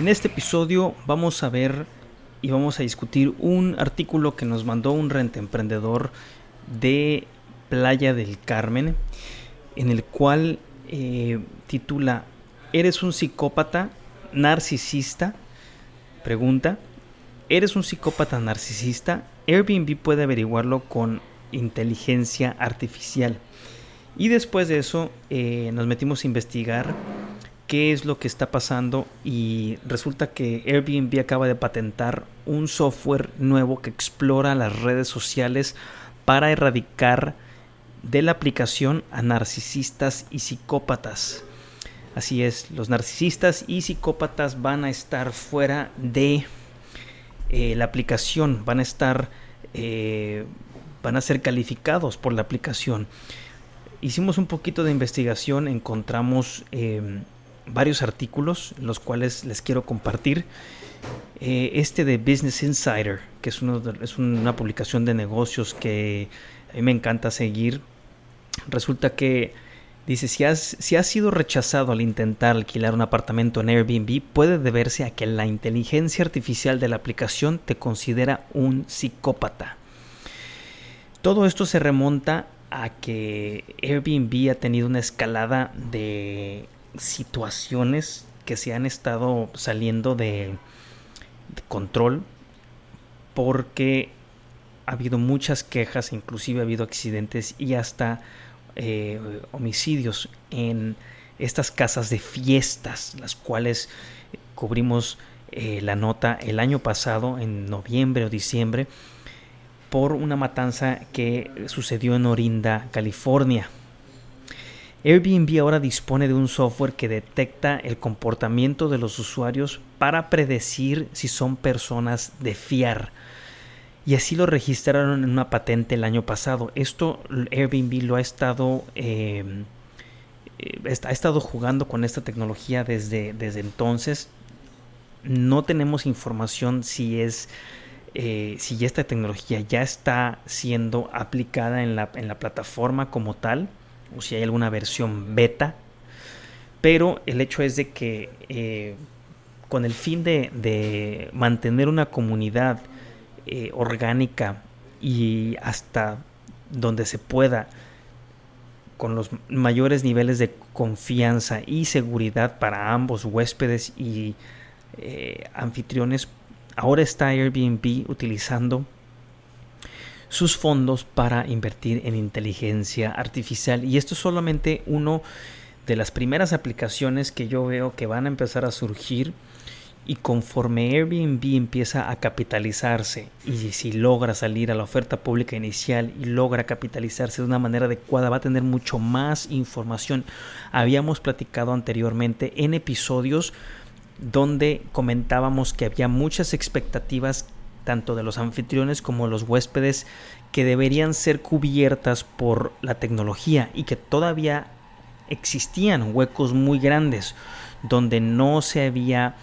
En este episodio vamos a ver y vamos a discutir un artículo que nos mandó un renta emprendedor de Playa del Carmen, en el cual eh, titula ¿Eres un psicópata narcisista? Pregunta. ¿Eres un psicópata narcisista? Airbnb puede averiguarlo con inteligencia artificial. Y después de eso eh, nos metimos a investigar qué es lo que está pasando y resulta que Airbnb acaba de patentar un software nuevo que explora las redes sociales para erradicar de la aplicación a narcisistas y psicópatas. Así es, los narcisistas y psicópatas van a estar fuera de eh, la aplicación, van a estar, eh, van a ser calificados por la aplicación. Hicimos un poquito de investigación, encontramos eh, varios artículos, los cuales les quiero compartir. Eh, este de Business Insider, que es, una publicación de negocios que a mí me encanta seguir, resulta que dice, si si has sido rechazado al intentar alquilar un apartamento en Airbnb, puede deberse a que la inteligencia artificial de la aplicación te considera un psicópata. Todo esto se remonta a que Airbnb ha tenido una escalada de situaciones que se han estado saliendo de, control porque ha habido muchas quejas, inclusive ha habido accidentes y hasta eh, homicidios en estas casas de fiestas, las cuales cubrimos eh, la nota el año pasado, en noviembre o diciembre, por una matanza que sucedió en Orinda, California. Airbnb ahora dispone de un software que detecta el comportamiento de los usuarios para predecir si son personas de fiar. Y así lo registraron en una patente el año pasado. Esto Airbnb lo ha estado, eh, eh, ha estado jugando con esta tecnología desde, desde entonces. No tenemos información si es eh, si esta tecnología ya está siendo aplicada en la, en la plataforma como tal o si hay alguna versión beta. Pero el hecho es de que eh, con el fin de, mantener una comunidad eh, orgánica y hasta donde se pueda con los mayores niveles de confianza y seguridad para ambos huéspedes y eh, anfitriones, ahora está Airbnb utilizando sus fondos para invertir en inteligencia artificial y esto es solamente uno de las primeras aplicaciones que yo veo que van a empezar a surgir y conforme Airbnb empieza a capitalizarse y si logra salir a la oferta pública inicial y logra capitalizarse de una manera adecuada va a tener mucho más información. Habíamos platicado anteriormente en episodios donde comentábamos que había muchas expectativas tanto de los anfitriones como los huéspedes que deberían ser cubiertas por la tecnología y que todavía existían huecos muy grandes donde no se había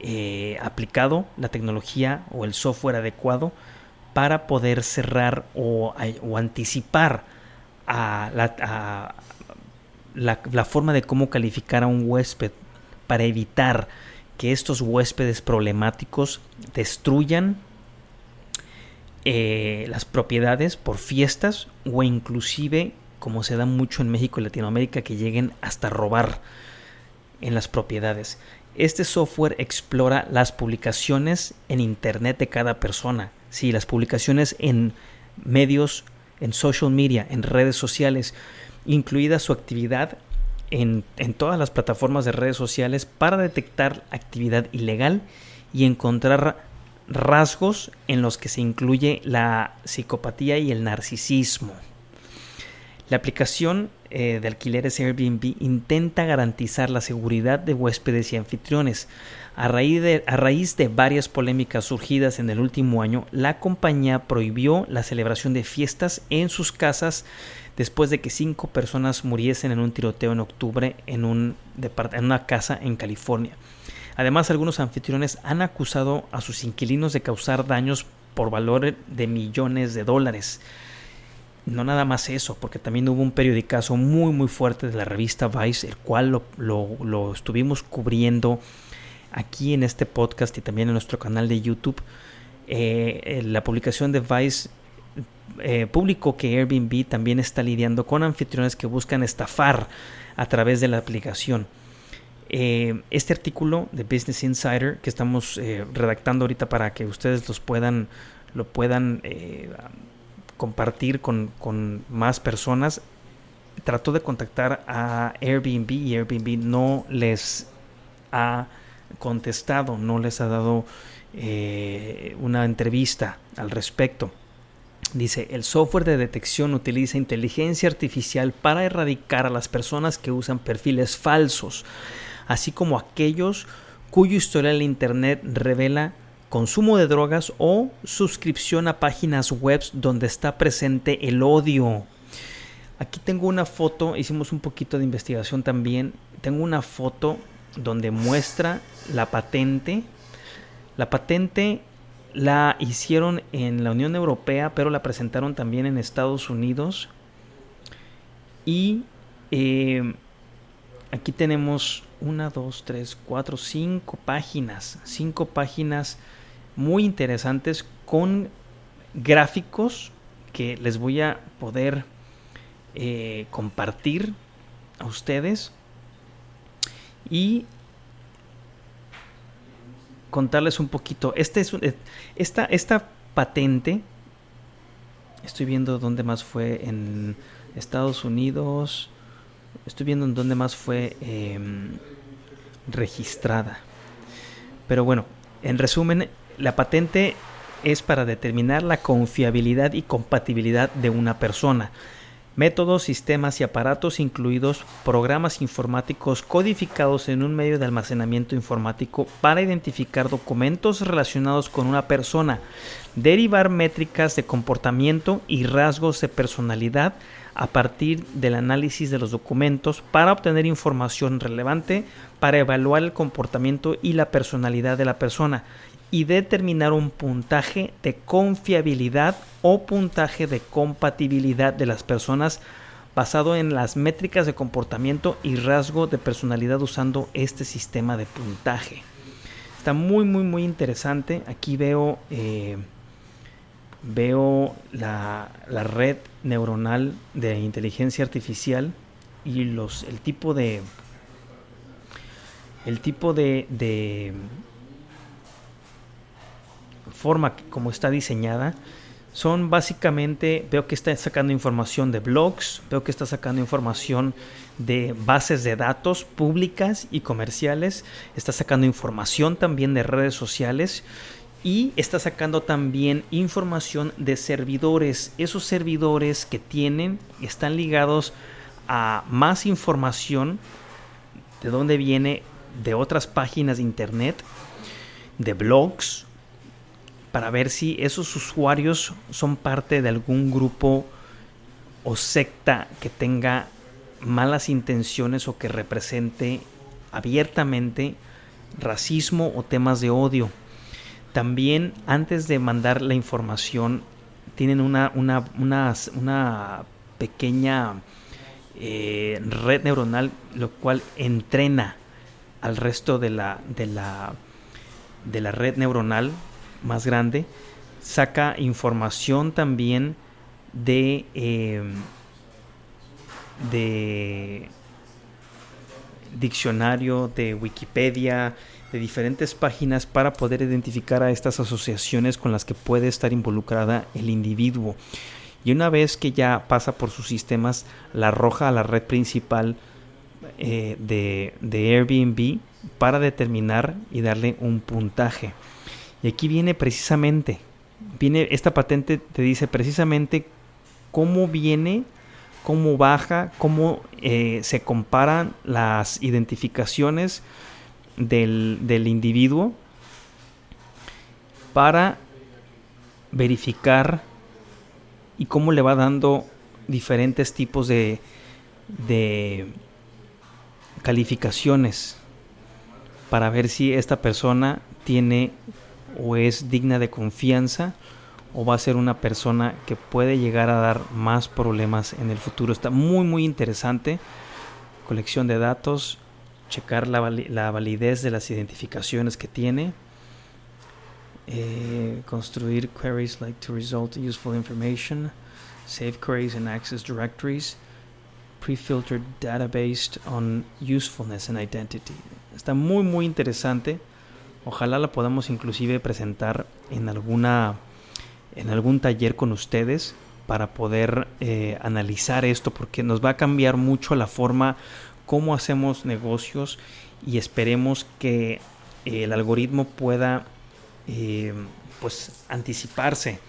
eh, aplicado la tecnología o el software adecuado para poder cerrar o, anticipar a la, la forma de cómo calificar a un huésped para evitar que estos huéspedes problemáticos destruyan eh, las propiedades por fiestas o inclusive como se da mucho en México y Latinoamérica que lleguen hasta robar en las propiedades. Este software explora las publicaciones en internet de cada persona, sí, las publicaciones en medios, en social media, en redes sociales, incluida su actividad en, en todas las plataformas de redes sociales para detectar actividad ilegal y encontrar rasgos en los que se incluye la psicopatía y el narcisismo. La aplicación eh, de alquileres Airbnb intenta garantizar la seguridad de huéspedes y anfitriones. A raíz, de, a raíz de varias polémicas surgidas en el último año, la compañía prohibió la celebración de fiestas en sus casas después de que cinco personas muriesen en un tiroteo en octubre en, un en una casa en California. Además, algunos anfitriones han acusado a sus inquilinos de causar daños por valor de millones de dólares. No nada más eso, porque también hubo un periodicazo muy muy fuerte de la revista Vice, el cual lo, estuvimos cubriendo aquí en este podcast y también en nuestro canal de YouTube. Eh, la publicación de Vice eh, publicó que Airbnb también está lidiando con anfitriones que buscan estafar a través de la aplicación. Eh, este artículo de Business Insider que estamos eh, redactando ahorita para que ustedes los puedan, lo puedan eh, compartir con, con, más personas, trató de contactar a Airbnb y Airbnb no les ha contestado, no les ha dado una entrevista al respecto. Dice, el software de detección utiliza inteligencia artificial para erradicar a las personas que usan perfiles falsos así como aquellos cuyo historial de Internet revela consumo de drogas o suscripción a páginas web donde está presente el odio. Aquí tengo una foto, hicimos un poquito de investigación también, tengo una foto donde muestra la patente. La patente la hicieron en la Unión Europea, pero la presentaron también en Estados Unidos. Y eh, aquí tenemos una, dos, tres, cuatro, cinco páginas, cinco páginas muy interesantes con gráficos que les voy a poder eh, compartir a ustedes y contarles un poquito. Este es eh, esta, esta patente, estoy viendo dónde más fue en Estados Unidos, estoy viendo en dónde más fue em, registrada. Pero bueno, en resumen, la patente es para determinar la confiabilidad y compatibilidad de una persona. Métodos, sistemas y aparatos incluidos programas informáticos codificados en un medio de almacenamiento informático para identificar documentos relacionados con una persona, derivar métricas de comportamiento y rasgos de personalidad a partir del análisis de los documentos para obtener información relevante para evaluar el comportamiento y la personalidad de la persona y determinar un puntaje de confiabilidad o puntaje de compatibilidad de las personas basado en las métricas de comportamiento y rasgo de personalidad usando este sistema de puntaje. Está muy muy muy interesante. Aquí veo eh, veo la, red neuronal de inteligencia artificial y los el tipo de el tipo de forma como está diseñada son básicamente veo que está sacando información de blogs veo que está sacando información de bases de datos públicas y comerciales está sacando información también de redes sociales y está sacando también información de servidores. Esos servidores que tienen están ligados a más información de dónde viene de otras páginas de internet, de blogs, para ver si esos usuarios son parte de algún grupo o secta que tenga malas intenciones o que represente abiertamente racismo o temas de odio. También antes de mandar la información tienen una, una, una, pequeña eh, red neuronal, lo cual entrena al resto de la, de la, de la red neuronal más grande. Saca información también de, em, de diccionario, de Wikipedia, de diferentes páginas para poder identificar a estas asociaciones con las que puede estar involucrada el individuo. Y una vez que ya pasa por sus sistemas, la arroja a la red principal eh, de, de Airbnb para determinar y darle un puntaje. Y aquí viene precisamente, viene esta patente te dice precisamente cómo viene cómo baja, cómo eh, se comparan las identificaciones del, del individuo para verificar y cómo le va dando diferentes tipos de, de calificaciones para ver si esta persona tiene o es digna de confianza o va a ser una persona que puede llegar a dar más problemas en el futuro. Está muy muy interesante. Colección de datos, checar la, la validez de las identificaciones que tiene. Eh, construir queries like to result useful information. Save queries and access directories. Pre-filtered database on usefulness and identity. Está muy muy interesante. Ojalá la podamos inclusive presentar en alguna en algún taller con ustedes para poder eh, analizar esto porque nos va a cambiar mucho la forma como hacemos negocios y esperemos que el algoritmo pueda eh, pues anticiparse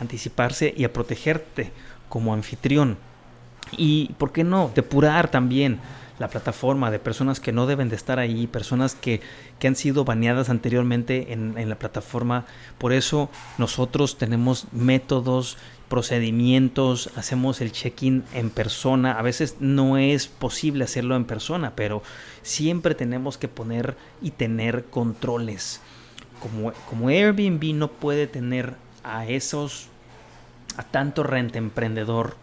anticiparse y a protegerte como anfitrión. Y por qué no depurar también la plataforma, de personas que no deben de estar ahí, personas que, que han sido baneadas anteriormente en, en la plataforma. Por eso nosotros tenemos métodos, procedimientos, hacemos el check-in en persona. A veces no es posible hacerlo en persona, pero siempre tenemos que poner y tener controles. Como, como Airbnb no puede tener a esos, a tanto renta emprendedor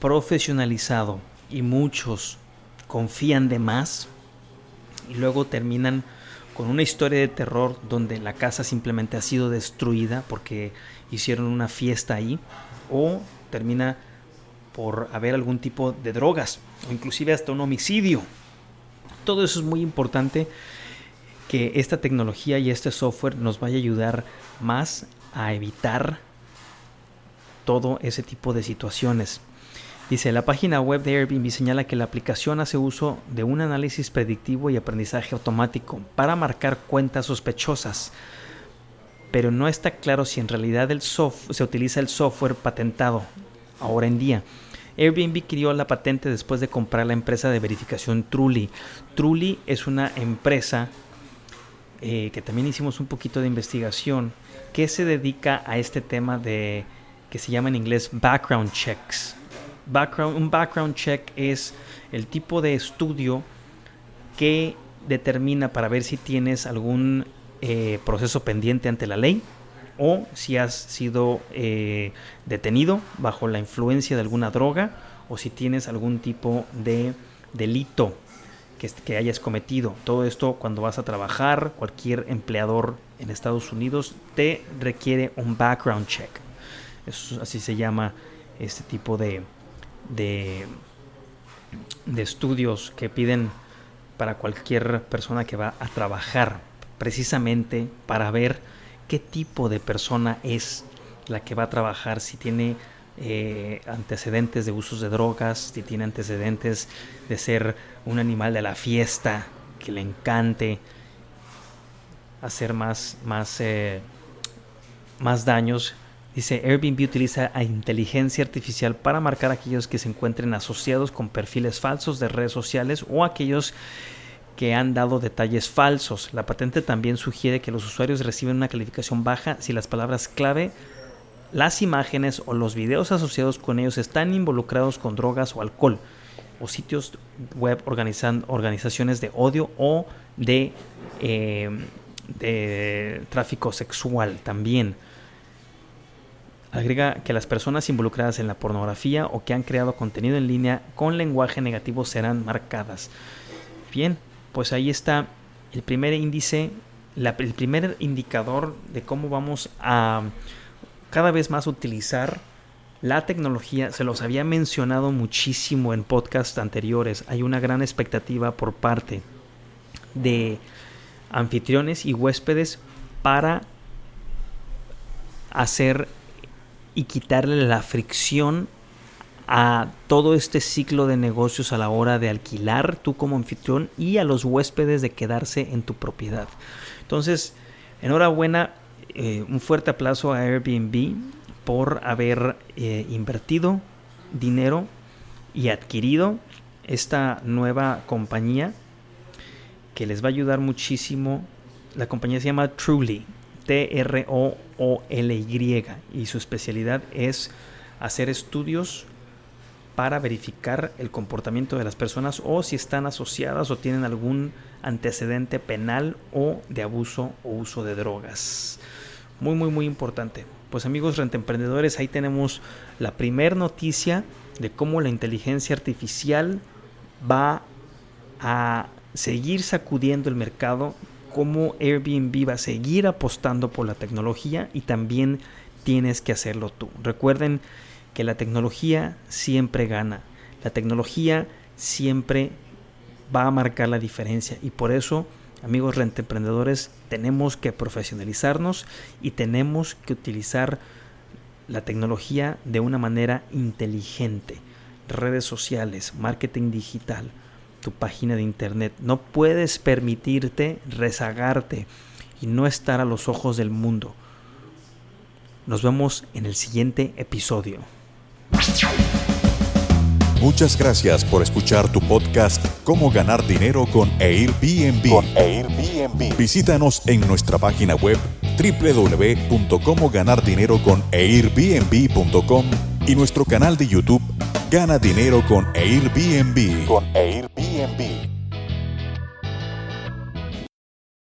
profesionalizado y muchos confían de más y luego terminan con una historia de terror donde la casa simplemente ha sido destruida porque hicieron una fiesta ahí o termina por haber algún tipo de drogas o inclusive hasta un homicidio. Todo eso es muy importante que esta tecnología y este software nos vaya a ayudar más a evitar todo ese tipo de situaciones. Dice, la página web de Airbnb señala que la aplicación hace uso de un análisis predictivo y aprendizaje automático para marcar cuentas sospechosas, pero no está claro si en realidad el se utiliza el software patentado ahora en día. Airbnb crió la patente después de comprar la empresa de verificación Truly. Truly es una empresa eh, que también hicimos un poquito de investigación que se dedica a este tema de que se llama en inglés background checks un background check es el tipo de estudio que determina para ver si tienes algún eh, proceso pendiente ante la ley o si has sido eh, detenido bajo la influencia de alguna droga o si tienes algún tipo de delito que, hayas cometido. Todo esto cuando vas a trabajar, cualquier empleador en Estados Unidos te requiere un background check. Así se llama este tipo de, de, de estudios que piden para cualquier persona que va a trabajar, precisamente para ver qué tipo de persona es la que va a trabajar, si tiene eh, antecedentes de usos de drogas, si tiene antecedentes de ser un animal de la fiesta, que le encante hacer más, más, eh, más daños Dice, Airbnb utiliza a inteligencia artificial para marcar a aquellos que se encuentren asociados con perfiles falsos de redes sociales o aquellos que han dado detalles falsos. La patente también sugiere que los usuarios reciben una calificación baja si las palabras clave, las imágenes o los videos asociados con ellos están involucrados con drogas o alcohol o sitios web organizan, organizaciones de odio o de, eh, de tráfico sexual también. Agrega que las personas involucradas en la pornografía o que han creado contenido en línea con lenguaje negativo serán marcadas. Bien, pues ahí está el primer índice, el primer indicador de cómo vamos a cada vez más utilizar la tecnología. Se los había mencionado muchísimo en podcasts anteriores. Hay una gran expectativa por parte de anfitriones y huéspedes para hacer y quitarle la fricción a todo este ciclo de negocios a la hora de alquilar tú como anfitrión y a los huéspedes de quedarse en tu propiedad. Entonces, enhorabuena, eh, un fuerte aplauso a Airbnb por haber eh, invertido dinero y adquirido esta nueva compañía que les va a ayudar muchísimo. La compañía se llama Truly, T-R-O-O-L-Y, y su especialidad es hacer estudios para verificar el comportamiento de las personas o si están asociadas o tienen algún antecedente penal o de abuso o uso de drogas. Muy, muy, muy importante. Pues amigos rentemprendedores, ahí tenemos la primer noticia de cómo la inteligencia artificial va a seguir sacudiendo el mercado, cómo Airbnb va a seguir apostando por la tecnología y también tienes que hacerlo tú. Recuerden que la tecnología siempre gana, la tecnología siempre va a marcar la diferencia y por eso amigos rentemprendedores tenemos que profesionalizarnos y tenemos que utilizar la tecnología de una manera inteligente. Redes sociales, marketing digital, tu página de internet. No puedes permitirte rezagarte y no estar a los ojos del mundo. Nos vemos en el siguiente episodio. Muchas gracias por escuchar tu podcast Cómo ganar dinero con Airbnb. Con Airbnb. Visítanos en nuestra página web www.comoganardineroconairbnb.com y nuestro canal de YouTube Gana Dinero con Airbnb. Con Airbnb.